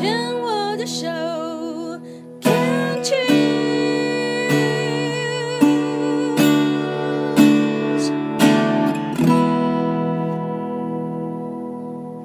牵我的手，Can't you？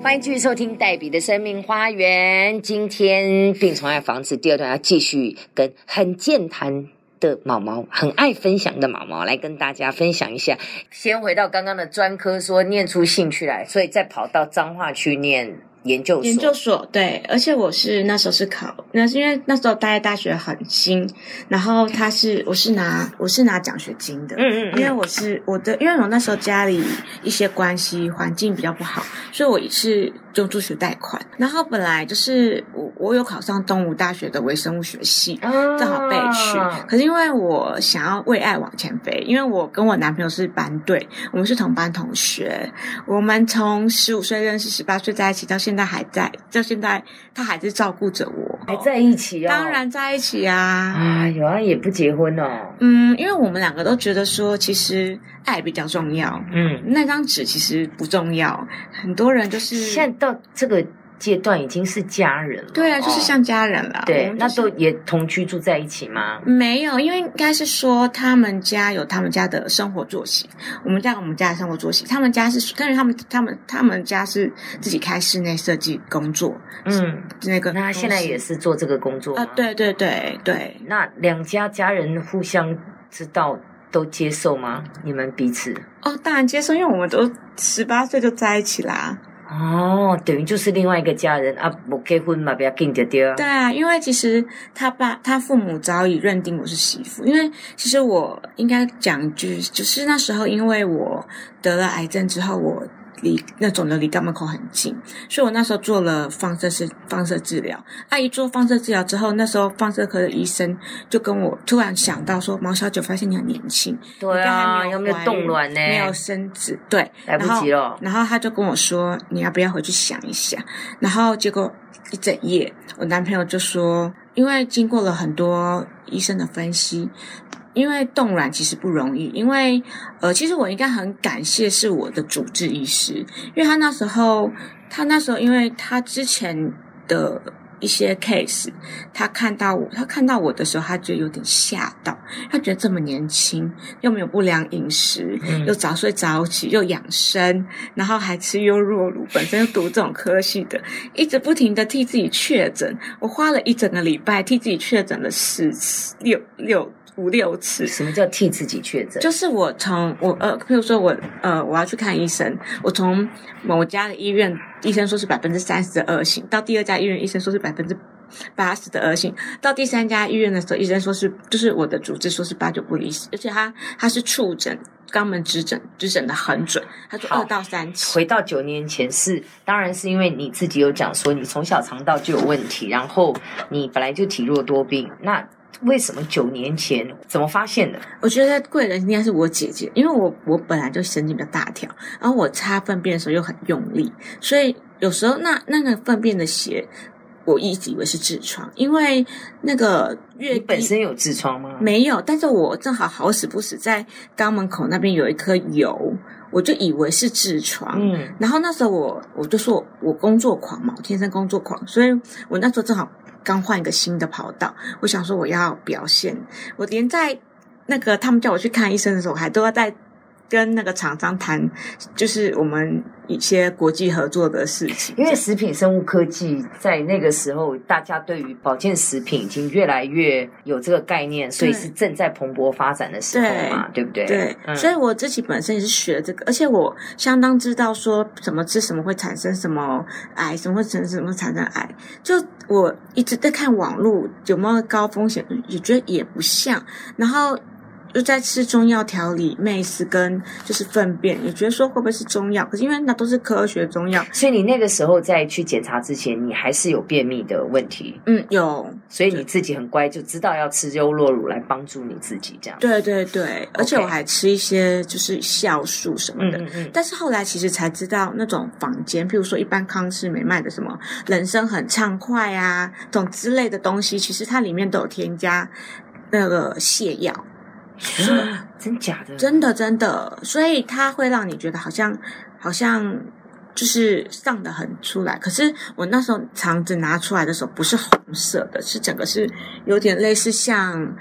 欢迎继续收听黛比的生命花园。今天病虫害防治第二段要继续跟很健谈的毛毛、很爱分享的毛毛来跟大家分享一下。先回到刚刚的专科，说念出兴趣来，所以再跑到彰化去念研究所。研究所对，而且我是那时候是考，那是因为那时候待在大学很新，然后他是我是拿我是拿奖学金的，嗯嗯嗯因为我是我的，因为我那时候家里一些关系环境比较不好，所以我是用助学贷款，然后本来就是我我有考上东吴大学的微生物学系，啊正好被去。可是因为我想要为爱往前飞，因为我跟我男朋友是班队，我们是同班同学，我们从十五岁认识，十八岁在一起，到现在还在，到现在他还是照顾着我，还在一起哦。当然在一起啊。啊，有啊，也不结婚哦。嗯，因为我们两个都觉得说，其实爱比较重要，嗯，那张纸其实不重要。很多人就是现在到这个阶段已经是家人了。对啊，就是哦像家人了。我对，那们就是都也同居住在一起吗？没有，因为应该是说他们家有他们家的生活作息，我们家有我们家的生活作息。他们家是，但是他们他们他们家是自己开室内设计工作，嗯，那个那现在也是是做这个工作吗啊，。对对对对，那两家家人互相知道都接受吗？你们彼此？哦，当然接受，因为我们都十八岁就在一起啦。哦，等于就是另外一个家人啊，不结婚嘛，不要跟着丢。对啊，因为其实他爸他父母早已认定我是媳妇，因为其实我应该讲一句，就是那时候因为我得了癌症之后，我离那肿瘤离肛门口很近，所以我那时候做了放射式放射治疗。阿姨做放射治疗之后，那时候放射科的医生就跟我突然想到说：“毛小九，发现你很年轻，对啊，还有没有冻卵呢？没有生子，对，来不及了。然后他就跟我说：“你要不要回去想一想？”然后结果一整夜，我男朋友就说：“因为经过了很多医生的分析，因为冻卵其实不容易，因为呃，其实我应该很感谢是我的主治医师，因为他那时候他那时候因为他之前的。”一些 case，他看到我，他看到我的时候，他觉得有点吓到，他觉得这么年轻，又没有不良饮食，嗯又早睡早起，又养生，然后还吃优酪乳，本身又读这种科系的，一直不停的替自己确诊。我花了一整个礼拜替自己确诊了四次，六六五六次。什么叫替自己确诊？就是我从我呃，譬如说我呃我要去看医生，我从某家的医院医生说是百分之三十的恶性，到第二家医院医生说是百分之八十的恶性，到第三家医院的时候，医生说是就是我的主治说是八九不离十，而且他他是触诊肛门指诊指诊的很准，他说二到三期。回到九年前是，当然是因为你自己有讲说你从小肠道就有问题，然后你本来就体弱多病，那为什么九年前怎么发现的？我觉得贵人应该是我姐姐，因为我我本来就神经比较大条，然后我擦粪便的时候又很用力，所以有时候那那个粪便的血，我一直以为是痔疮，因为那个月你本身有痔疮吗？没有，但是我正好好死不死在肛门口那边有一颗油，我就以为是痔疮。嗯，然后那时候我我就说我我工作狂嘛，我天生工作狂，所以我那时候正好刚换一个新的跑道，我想说我要表现，我连在那个他们叫我去看医生的时候，我还都要在跟那个厂商谈，就是我们一些国际合作的事情。因为食品生物科技在那个时候，大家对于保健食品已经越来越有这个概念，所以是正在蓬勃发展的时候嘛，对不对？对，嗯所以我自己本身也是学这个，而且我相当知道说什么吃什么会产生什么癌，什么会产生什么产生癌。就我一直在看网络有没有高风险，也觉得也不像。然后就在吃中药调理，妹丝跟就是粪便，也觉得说会不会是中药？可是因为那都是科学中药，所以你那个时候在去检查之前，你还是有便秘的问题，嗯，有，所以你自己很乖，就知道要吃优酪乳来帮助你自己这样。对对对，而且我还吃一些就是酵素什么的。嗯嗯嗯，但是后来其实才知道，那种坊间，譬如说一般康氏美卖的什么人参很畅快啊，这种之类的东西，其实它里面都有添加那个泻药，啊 真假的？真的真的，所以它会让你觉得好像好像就是上的很出来。可是我那时候肠子拿出来的时候不是红色的，是整个是有点类似像。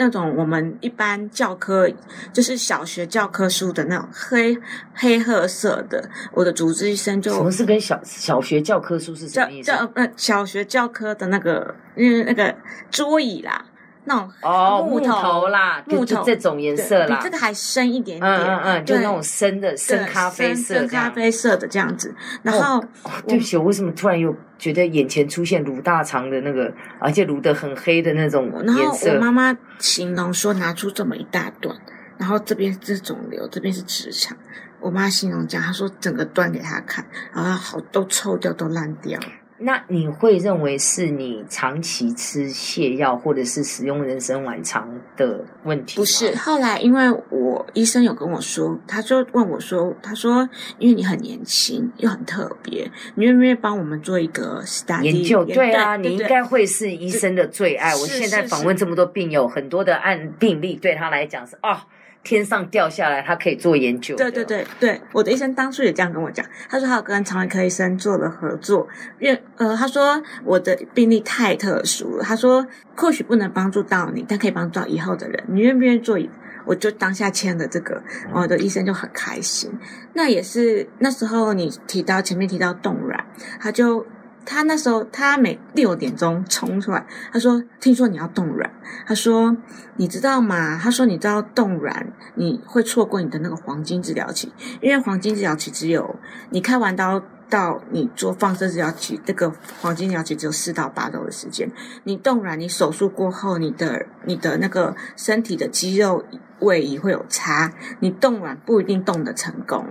那种我们一般教科就是小学教科书的那种黑黑褐色的，我的主治医生就什么是跟小小学教科书是什教么意思？教呃小学教科的那个嗯那个桌椅啦，那种哦，木木头头啦，木头这种颜色啦比这，个还深一点点，嗯嗯嗯，就那种深的深咖啡色深深咖。啡色的这样子，然后哦对不起，我为什么突然又觉得眼前出现卤大肠的那个，而且卤的很黑的那种然后我？妈妈形容说拿出这么一大段，然后这边是肿瘤，这边是直肠。我妈形容这样，她说整个端给她看，然后好都臭掉，都烂掉。那你会认为是你长期吃泻药或者是使用人参丸肠的问题？不是，后来因为我医生有跟我说，他就问我说，他说因为你很年轻又很特别，你愿不愿意帮我们做一个 study 研究对啊，你应对该会是医生的最爱。我现在是访问这么多病友，很多的案病例对他来讲是哦，天上掉下来，他可以做研究。对对，对对，我的医生当初也这样跟我讲，他说他有跟肠胃科医生做了合作，因为呃，他说我的病例太特殊了，他说或许不能帮助到你，但可以帮助到以后的人，你愿不愿意做？我就当下签了这个，我的医生就很开心。那也是那时候你提到前面提到冻卵，他就他那时候他每六点钟冲出来，他说：“听说你要冻卵。”他说：“你知道吗？”他说：“你知道冻卵你会错过你的那个黄金治疗期，因为黄金治疗期只有你开完刀到你做放射治疗期，这个黄金治疗期只有四到八周的时间。你冻卵，你手术过后，你的你的那个身体的肌肉位移会有差，你冻卵不一定冻得成功。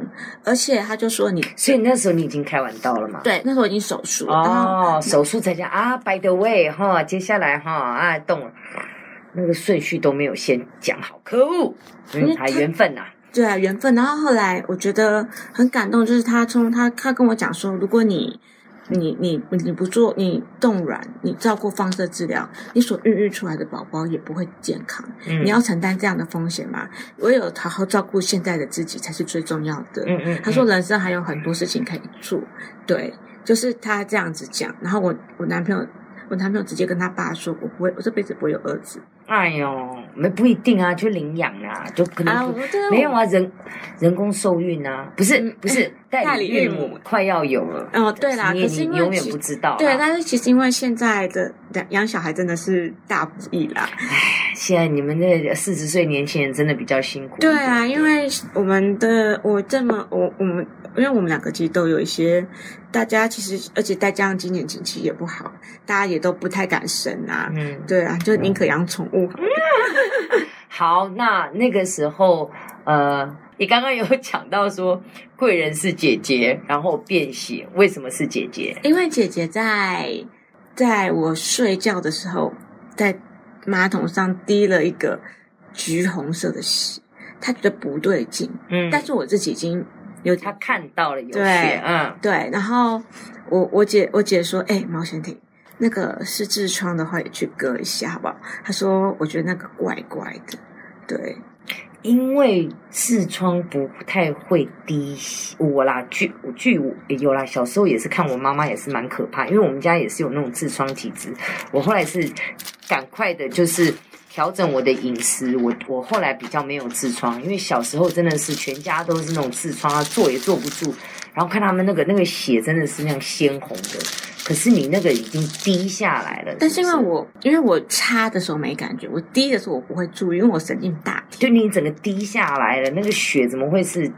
而且他就说你所以那时候你已经开完刀了嘛？。对那时候已经手术哦，手术才讲啊，by the way 哈，接下来哈啊动了，那个顺序都没有先讲好，可恶，嗯，还因为他缘分呐、对啊，缘分。然后后来我觉得很感动，就是他从他他跟我讲说，如果你你你你不做你冻卵，你照顾放射治疗，你所孕育出来的宝宝也不会健康。嗯你要承担这样的风险嘛？唯有好好照顾现在的自己才是最重要的。嗯嗯，他说人生还有很多事情可以做，对，就是他这样子讲。然后我我男朋友。我男朋友直接跟他爸说：“我不会，我这辈子不会有儿子。哎呦，没不一定啊，就领养啊，就可”能啊，没有啊，人人工受孕啊，不是嗯不是代代理理孕母快要有了。哦，对啦，你可是你永远不知道。对，但是其实因为现在的养养小孩真的是大不易啦。现在你们的四十岁年轻人真的比较辛苦。对啊，因为我们的我这么我我们，因为我们两个其实都有一些，大家其实而且再加上今年景气也不好，大家也都不太敢生啊。嗯，对啊，就宁可养宠物。好，那那个时候，呃，你刚刚有 讲到说贵人是姐姐，然后便血，为什么是姐姐？因为姐姐在在我睡觉的时候，在马桶上滴了一个橘红色的血，他觉得不对劲，嗯，但是我自己已经有他看到了有血，嗯，对，然后我我姐我姐说，哎、毛先婷，那个是痔疮的话，也去割一下好不好？她说，我觉得那个怪怪的，对，因为痔疮不太会滴血，我啦，据据我有啦，小时候也是看我妈妈也是蛮可怕，因为我们家也是有那种痔疮体质，我后来是赶快的，就是。调整我的饮食，我我后来比较没有痔疮，因为小时候真的是全家都是那种痔疮啊，坐也坐不住，然后看他们那个那个血真的是那样鲜红的，可是你那个已经滴下来了，但是因为不我因为我擦的时候没感觉，我滴的时候我不会注意，因为我神经大，就你整个滴下来了，那个血怎么会是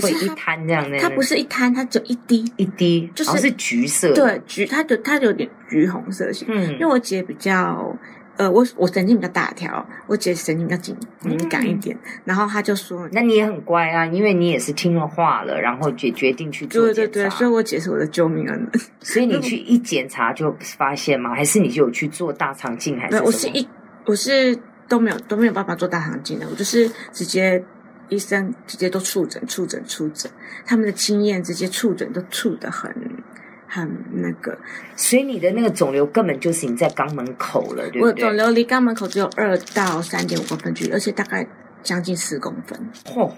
会一滩这样的？它不是一滩，它只有一滴，一滴，就是是橘色，，对，橘，它就它有点橘红色系。嗯因为我姐比较，呃，我我神经比较大条，我姐神经比较紧敏感一点，然后她就说，那你也很乖啊，因为你也是听了话了，然后决决定去做对对检查，对，所以我姐是我的救命恩人。所以你 去一检查就发现吗？还是你就有去做大肠镜还是？我是一我是都没有都没有办法做大肠镜的，我就是直接医生直接都触诊触诊触诊，他们的经验直接触诊都触的很很那个。所以你的那个肿瘤根本就是你在肛门口了，对不对？我的肿瘤离肛门口只有二到三点五公分距离，而且大概将近四公分。嚯、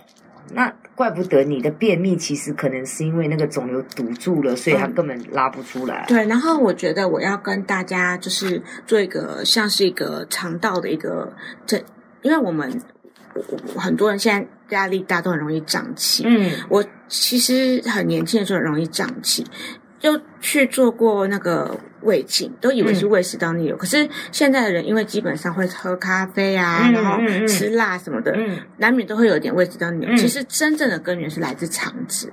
那怪不得你的便秘其实可能是因为那个肿瘤堵住了，所以它根本拉不出来。对，然后我觉得我要跟大家就是做一个像是一个肠道的一个这，因为我们很多人现在压力大都很容易胀气。嗯，我其实很年轻的时候很容易胀气，就去做过那个胃镜，都以为是胃食道逆流。可是现在的人因为基本上会喝咖啡啊，嗯然后吃辣什么的，嗯，难免都会有一点胃食道逆流。嗯其实真正的根源是来自肠子。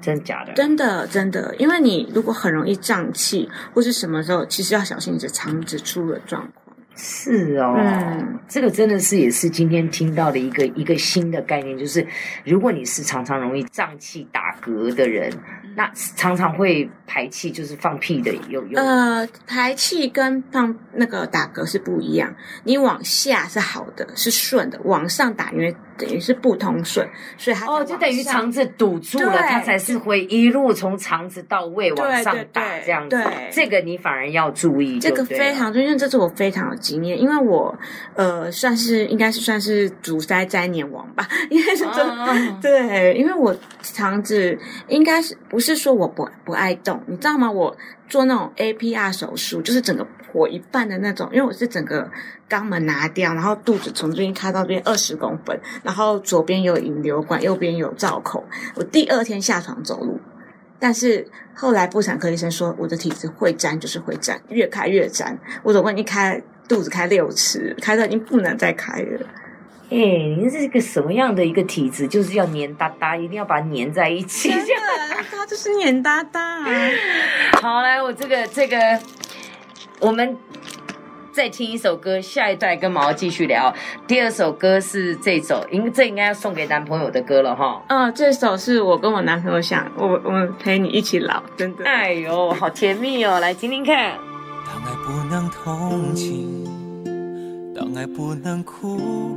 真的假的？真的，真的，因为你如果很容易胀气，或是什么时候，其实要小心你的肠子出了状况。是哦，嗯。这个真的是也是今天听到的一个一个新的概念，就是如果你是常常容易胀气打嗝的人，那常常会排气，就是放屁的，有有。呃，排气跟放那个打嗝是不一样，你往下是好的，是顺的，往上打因为等于是不通顺，所以它哦，就等于肠子堵住了，它才是会一路从肠子到胃往上打这样子对。这个你反而要注意这，个非常重要，因为这是我非常有经验，因为我呃算是应该是算是阻塞摘年王吧，应该是真对，因为我肠子应该是不是说我不不爱动，你知道吗？我做那种 APR 手术，就是整个破一半的那种，因为我是整个肛门拿掉，然后肚子从这边开到边二十公分，然后左边有引流管，右边有造口。我第二天下床走路，但是后来妇产科医生说我的体质会粘，就是会粘，越开越粘。我总共一开肚子开六次，开到已经不能再开了。哎、您是个什么样的一个体质？就是要黏哒哒，一定要把它黏在一起。真的，他就是黏哒哒。好，来，我这个这个，我们再听一首歌，下一段跟毛继续聊。第二首歌是这首，应这应该要送给男朋友的歌了哈。嗯，这首是我跟我男朋友想，我我陪你一起老，真的。哎呦，好甜蜜哦！来听听看。当爱不能同情，当爱不能哭，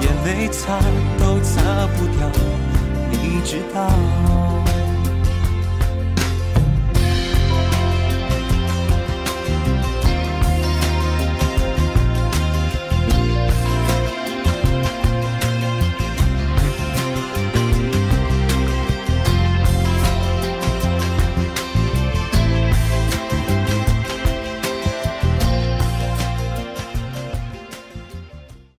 眼泪擦都擦不掉，你知道。